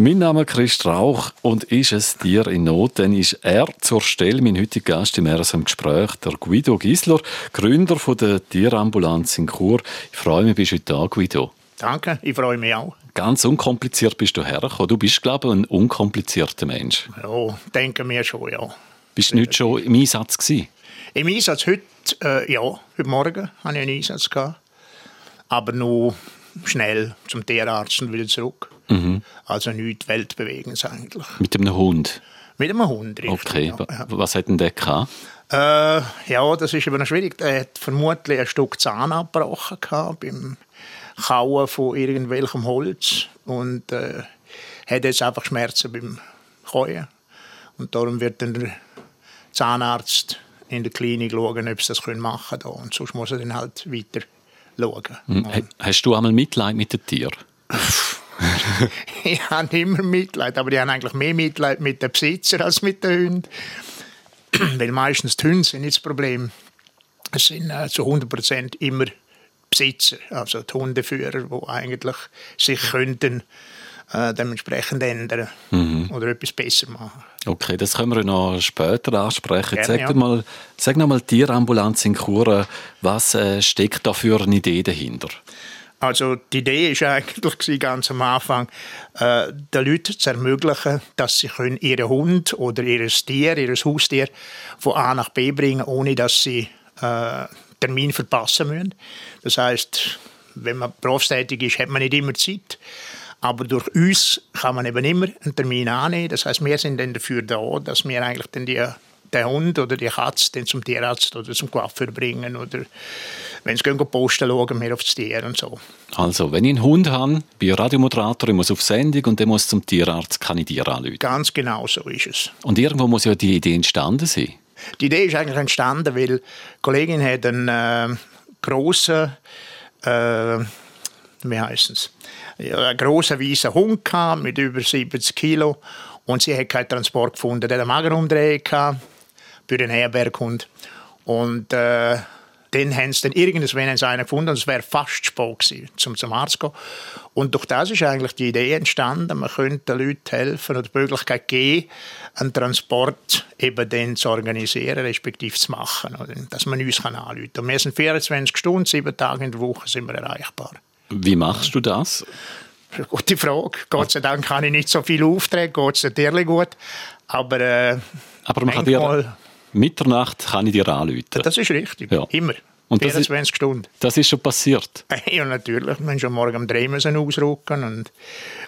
Mein Name ist Chris Strauch und ist es Tier in Not, dann ist er zur Stelle mein heutiger Gast im RSM Gespräch, der Guido Gisler, Gründer von der Tierambulanz in Chur. Ich freue mich, bist du heute da, Guido. Danke, ich freue mich auch. Ganz unkompliziert bist du hergekommen. Du bist, glaube ich, ein unkomplizierter Mensch. Ja, denken wir schon, ja. Bist du nicht schon im Einsatz gewesen? Im Einsatz heute, äh, ja, heute Morgen hatte ich einen Einsatz. Gehabt. Aber nur schnell zum Tierarzt und wieder zurück. Mhm. Also nichts Weltbewegendes eigentlich. Mit einem Hund? Mit einem Hund, richtig. Okay, ja. was hat denn der gehabt? Äh, ja, das ist eben noch schwierig. Er hat vermutlich ein Stück Zahn abgebrochen gehabt beim Kauen von irgendwelchem Holz und äh, hat jetzt einfach Schmerzen beim Kauen. Und darum wird dann der Zahnarzt in der Klinik schauen, ob sie das machen können. Und sonst muss er dann halt weiter schauen. Hm. Hast du einmal Mitleid mit den Tieren? ich habe immer Mitleid, aber ich habe eigentlich mehr Mitleid mit den Besitzer als mit den Hunden. Weil meistens die Hunde sind nicht das Problem. Es sind äh, zu 100% immer Besitzer, also die Hundeführer, die eigentlich sich könnten äh, dementsprechend ändern mhm. oder etwas besser machen. Okay, das können wir noch später ansprechen. Gerne, sag, ja. mal, sag noch mal Tierambulanz in Chur, was äh, steckt da für eine Idee dahinter? Also die Idee war eigentlich ganz am Anfang, äh, den Leuten zu ermöglichen, dass sie können ihren Hund oder ihr Tier, ihr Haustier von A nach B bringen, ohne dass sie äh, Termin verpassen müssen. Das heißt, wenn man berufstätig ist, hat man nicht immer Zeit. Aber durch uns kann man eben immer einen Termin annehmen. Das heißt, wir sind dann dafür da, dass wir eigentlich dann die, den Hund oder die Katze dann zum Tierarzt oder zum Coiffeur bringen oder wenn sie gehen posten, schauen wir auf das Tier und so. Also, wenn ich einen Hund habe, bin ich Radiomoderator, ich muss auf Sendung und dann muss zum Tierarzt, kann ich Tier anrufen. Ganz genau so ist es. Und irgendwo muss ja die Idee entstanden sein. Die Idee ist eigentlich entstanden, weil die Kollegin hat einen äh, grossen, äh, wie heißt es, einen grossen weißen Hund gehabt, mit über 70 Kilo und sie hat keinen Transport gefunden. Der hat eine Magerumdrehung für den Herberghund. Und äh, dann haben sie dann irgendwann einen gefunden und es wäre fast spät gewesen, um zum Arzt zu gehen. Und durch das ist eigentlich die Idee entstanden, man könnte den Leuten helfen oder die Möglichkeit geben, einen Transport eben dann zu organisieren, respektive zu machen, oder? dass man uns anrufen kann. Und wir sind 24 Stunden, sieben Tage in der Woche sind wir erreichbar. Wie machst du das? gute Frage. Gott sei Dank habe ich nicht so viele Aufträge, geht es natürlich gut. Aber, äh, Aber man kann dir Mitternacht kann ich dir anrufen. Das ist richtig, ja. immer. Und 24 das ist, Stunden. Das ist schon passiert? Ja, natürlich. Wir mussten schon morgen um drei müssen ausrücken und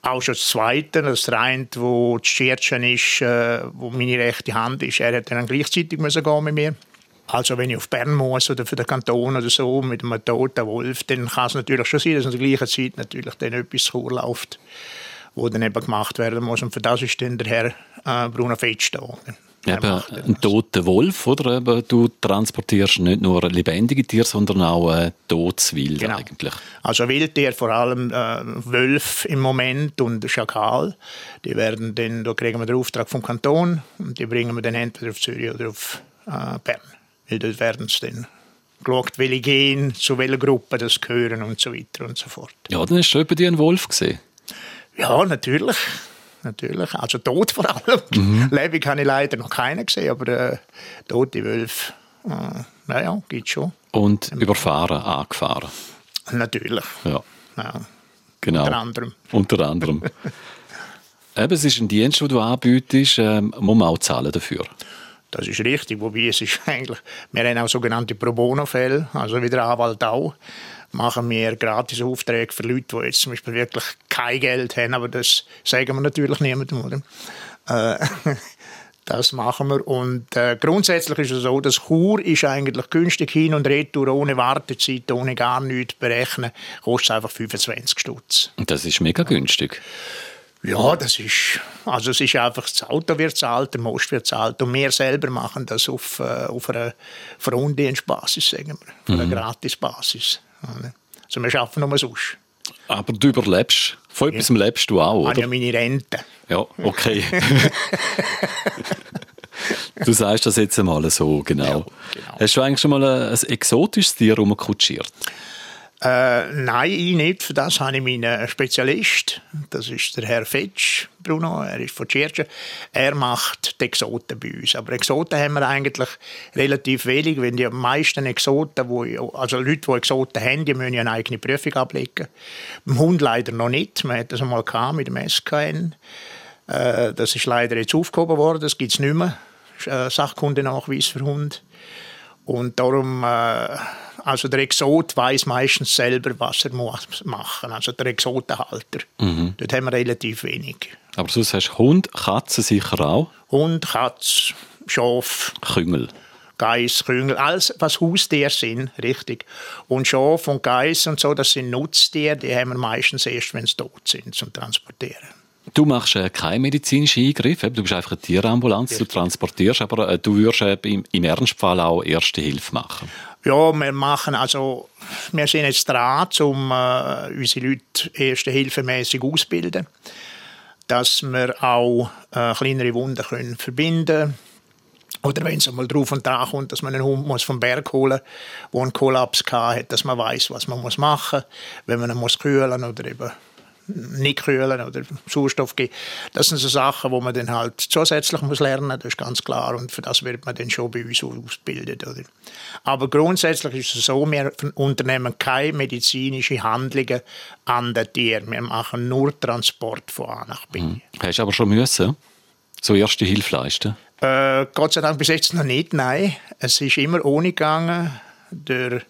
auch schon das Zweite, das eine, wo das Schirtchen ist, äh, wo meine rechte Hand ist, er hat dann gleichzeitig müssen gehen mit mir. Also wenn ich auf Bern muss oder für den Kanton oder so mit einem toten Wolf, dann kann es natürlich schon sein, dass in der gleichen Zeit natürlich dann etwas läuft, wo dann eben gemacht werden muss. Und für das ist dann der Herr äh, Bruno Fetsch da. Eben, ein toter Wolf, oder? Eben, du transportierst nicht nur lebendige Tiere, sondern auch äh, totes Wild genau. eigentlich. Also Wildtier, vor allem äh, Wölf im Moment und Schakal. Die werden dann, da kriegen wir den Auftrag vom Kanton und die bringen wir dann entweder auf Zürich oder auf äh, Bern. Weil dort werden sie dann geschaut, welche gehen, zu welcher Gruppe das gehören und so weiter und so fort. Ja, dann hast du bei dir einen Wolf gesehen. Ja, natürlich natürlich. Also tot vor allem. Mhm. Lebendig habe ich leider noch keinen gesehen, aber äh, tote Wölfe, äh, naja, gibt es schon. Und ähm, überfahren, angefahren? Natürlich. Ja. ja. Genau. Unter anderem. Unter anderem. Eben, es ist ein Dienst, den du anbietest, äh, muss man auch zahlen dafür. Das ist richtig, wobei es ist eigentlich, wir haben auch sogenannte Pro Bono-Fälle, also wie der Anwalt auch machen wir gratis Aufträge für Leute, die jetzt zum Beispiel wirklich kein Geld haben, aber das sagen wir natürlich niemandem, oder? Äh, das machen wir. Und äh, grundsätzlich ist es so, dass Chur ist eigentlich günstig hin und retour, ohne Wartezeit, ohne gar nichts berechnen, kostet einfach 25 Stutz. Das ist mega günstig. Ja, das ist, also es ist einfach, das Auto wird zahlt, der Most wird zahlt und wir selber machen das auf, äh, auf einer Frondienstbasis, sagen wir, auf einer mhm. Gratisbasis. Also wir arbeiten nur sonst. Aber du überlebst. Von etwas ja. lebst du auch, oder? Ich habe ja meine Rente. Ja, okay. du sagst das jetzt einmal so, genau. Ja, genau. Hast du eigentlich schon mal ein, ein exotisches Tier rumkutschiert? Äh, nein, ich nicht. Für das habe ich meinen Spezialist. Das ist der Herr Fetsch, Bruno. Er ist von Tschirchen. Er macht die Exoten bei uns. Aber Exoten haben wir eigentlich relativ wenig, weil die meisten Exoten, also Leute, die Exoten haben, die müssen eine eigene Prüfung ablegen. Beim Hund leider noch nicht. Man hat das einmal mit dem SKN. Äh, das ist leider jetzt aufgehoben worden. Das gibt es nicht mehr. Äh, Sachkundenachweis für Hund. Und darum, äh, also der Exot weiß meistens selber, was er muss machen. Also der Exotenhalter. Mhm. Dort haben wir relativ wenig. Aber sonst hast du Hund, Katze sicher auch? Hund, Katze, Schaf. Küngel. Geiss, Küngel, alles, was Haustiere sind, richtig. Und Schaf und Geiss und so, das sind Nutztiere, die haben wir meistens erst, wenn sie tot sind, zum Transportieren. Du machst äh, keinen medizinischen Eingriff, du bist einfach eine Tierambulanz, du transportierst, aber äh, du würdest äh, im, im Ernstfall auch Erste Hilfe machen. Ja, wir machen also, wir sind jetzt dran, um äh, unsere Leute Erste Hilfe mäßig dass wir auch äh, kleinere Wunden können verbinden oder wenn es einmal drauf und dran kommt, dass man einen Hund muss vom Berg holen muss, der einen Kollaps hat, dass man weiß, was man machen muss, wenn man ihn muss kühlen oder eben nicht kühlen oder Sauerstoff geben. Das sind so Sachen, wo man dann halt zusätzlich muss lernen muss, das ist ganz klar. Und für das wird man dann schon bei uns ausgebildet. Oder? Aber grundsätzlich ist es so, wir unternehmen keine medizinischen Handlungen an den Tieren. Wir machen nur Transport von A nach B. Mhm. Hast du aber schon müssen so erste Hilfe leisten? Äh, Gott sei Dank bis jetzt noch nicht, nein. Es ist immer ohne gegangen. Der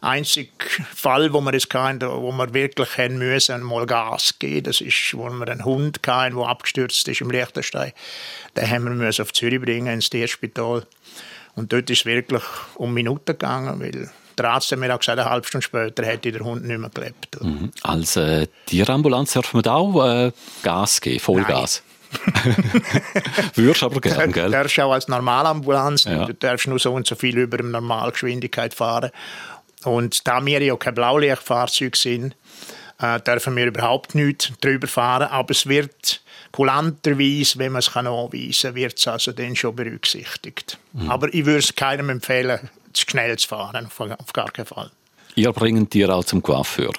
einzige Fall, wo wir es hatten, wo wir wirklich haben müssen, mal Gas geben, das ist, wo wir einen Hund hatten, der abgestürzt ist im Liechtenstein. Den haben wir müssen auf Zürich bringen ins Tierspital. Und dort ist es wirklich um Minuten gegangen, weil der Arzt hat mir auch gesagt, eine halbe Stunde später hätte der Hund nicht mehr gelebt. Mhm. Als äh, Tierambulanz darf man da auch äh, Gas geben, Vollgas? Würdest aber gerne, gell? Du darfst auch als Normalambulanz, ja. du darfst nur so und so viel über der Normalgeschwindigkeit fahren. Und da wir ja kein Blaulichtfahrzeug sind, äh, dürfen wir überhaupt nicht drüber fahren. Aber es wird kulanterweise, wenn man es anweisen kann, wird es also dann schon berücksichtigt. Mhm. Aber ich würde es keinem empfehlen, zu schnell zu fahren, auf, gar keinen Fall. Ihr bringt Tiere auch zum Coiffeur?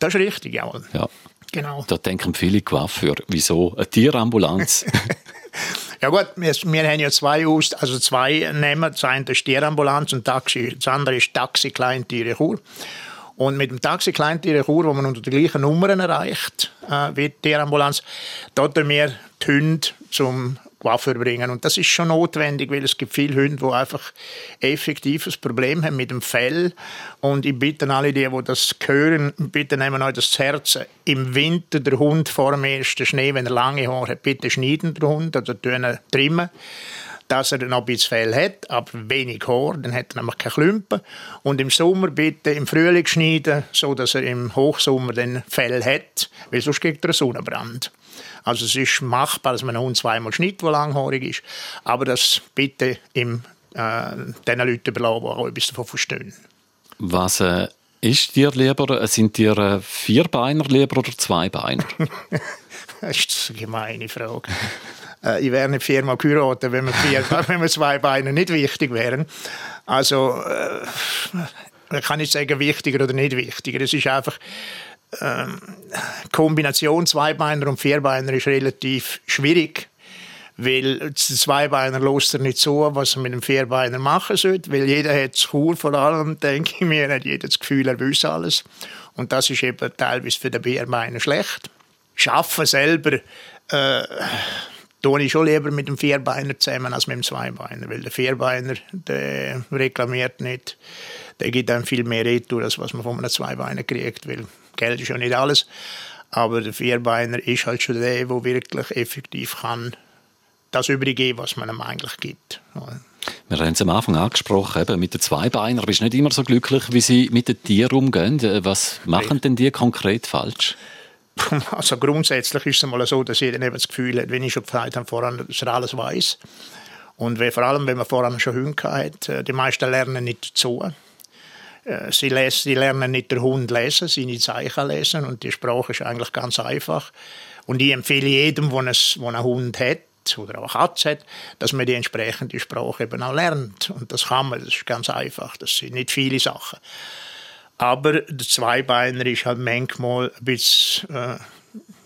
Das ist richtig, ja. ja. Genau. Da denken viele Coiffeur, wieso eine Tierambulanz? Ja gut, wir, wir haben ja zwei aus, also zwei nehmen. Das eine ist Tierambulanz und Taxi, das andere ist Taxi Kleintiere Chur. Und mit dem Taxi Kleintiere Chur, wo man unter den gleichen Nummern erreicht, äh, wie die Tierambulanz, dort wir die Hunde zum Coiffeur bringen. Und das ist schon notwendig, weil es gibt viele Hunde, die einfach effektives Problem haben mit dem Fell. Und ich bitte alle die, die das hören, bitte nehmen euch das Herz. Im Winter der Hund vor dem ersten Schnee, wenn er lange Haare hat, bitte schneiden den Hund oder trimmen dass er noch ein bisschen Fell hat, aber wenig Haar, dann hat er nämlich keine Klümpen. Und im Sommer bitte im Frühling schneiden, so dass er im Hochsommer dann Fell hat, weil sonst kriegt er einen Sonnenbrand. Also es ist machbar, dass man einen Hund zweimal schneidet, der langhaarig ist, aber das bitte im, äh, den Leuten überlassen, die auch etwas davon verstehen. Was äh, ist dir lieber? Sind dir äh, Vierbeiner lieber oder Zweibeiner? das ist eine gemeine Frage. äh, ich wäre nicht viermal geheiratet, wenn mir, vier, wenn mir zwei Beine nicht wichtig wären. Also, äh, ich kann nicht sagen, wichtiger oder nicht wichtiger. Es ist einfach, ähm, Kombination Zweibeiner und Vierbeiner ist relativ schwierig, weil der Zweibeiner lässt er nicht so, was er mit dem Vierbeiner machen sollte, weil jeder hat es cool, vor allem, denke ich mir, hat jeder das Gefühl, er wüsste alles. Und das ist eben teilweise für den Vierbeiner schlecht. Schaffen selber äh, tue ich schon lieber mit dem Vierbeiner zusammen als mit dem Zweibeiner, weil der Vierbeiner, der reklamiert nicht, der gibt dann viel mehr Retour, als was man von einem Zweibeiner kriegt, weil Geld ist ja nicht alles. Aber der Vierbeiner ist halt schon der, der wirklich effektiv kann das übergeben, was man ihm eigentlich gibt. Wir haben es am Anfang angesprochen, eben mit den Zweibeiner. Bist du nicht immer so glücklich, wie sie mit den Tieren umgehen? Was machen denn die konkret falsch? Also grundsätzlich ist es mal so, dass jeder eben das Gefühl hat, wenn ich schon gesagt habe, voran, dass er alles weiß. Und vor allem, wenn man voran schon Hunde hat, äh, die meisten lernen nicht dazu. Äh, sie, lesen, sie lernen nicht den Hund lesen, seine Zeichen lesen und die Sprache ist eigentlich ganz einfach. Und ich empfehle jedem, der einen, Hund hat oder auch eine Katze hat, dass man die entsprechende Sprache eben auch lernt. Und das kann man, das ist ganz einfach, das sind nicht viele Sachen. Aber der Zweibeiner ist halt manchmal ein bisschen, äh,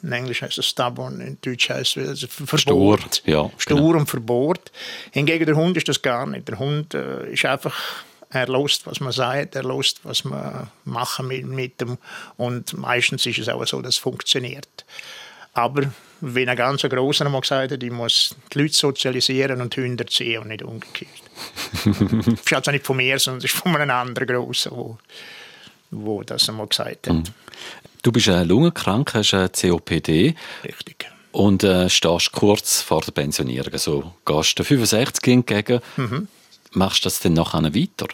in Englisch heißt es stubborn, in Deutsch heißt es also verbohrt. Stur, ja, Stur genau. und verbohrt. Hingegen der Hund ist das gar nicht. Der Hund äh, ist einfach er lost, was man sagt, er lost, was man machen mit, mit dem und meistens ist es auch so, dass es funktioniert. Aber wenn ein ganz grosser einmal gesagt hat, ich muss die Leute sozialisieren und Hunde erziehen und nicht umgekehrt. das ist also nicht von mir, sondern es ist von einem anderen Grossen, wo, wo das einmal gesagt hat. Mhm. Du bist äh, lungenkrank, hast eine COPD. Richtig. Und äh, stehst kurz vor der Pensionierung. Also gehst du 65 entgegen. Mhm. Machst du das dann nachher weiter?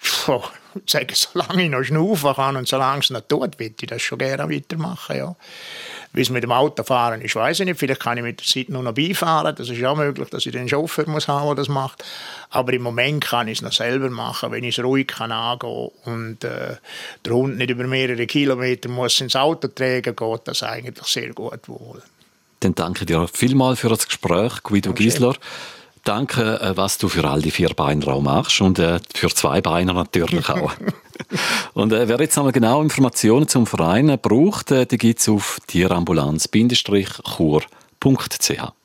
Puh, sage, solange ich noch schnaufen kann und solange es noch tut, würde ich das schon gerne weitermachen. Ja. Wie es mit dem Auto fahren ist, weiß ich nicht. Vielleicht kann ich mit der Zeit nur noch beifahren. Das ist ja möglich, dass ich den Chauffeur muss haben, der das macht. Aber im Moment kann ich es noch selber machen, wenn ich es ruhig kann angehen und äh, der Hund nicht über mehrere Kilometer muss ins Auto tragen, geht das eigentlich sehr gut wohl. Dann danke dir vielmals für das Gespräch, Guido Gisler. Danke, äh, was du für all die vier Beiner auch machst und äh, für zwei Beiner natürlich auch. und äh, wer jetzt nochmal genau Informationen zum Verein braucht, äh, die gibt es auf tierambulanz-chur.ch.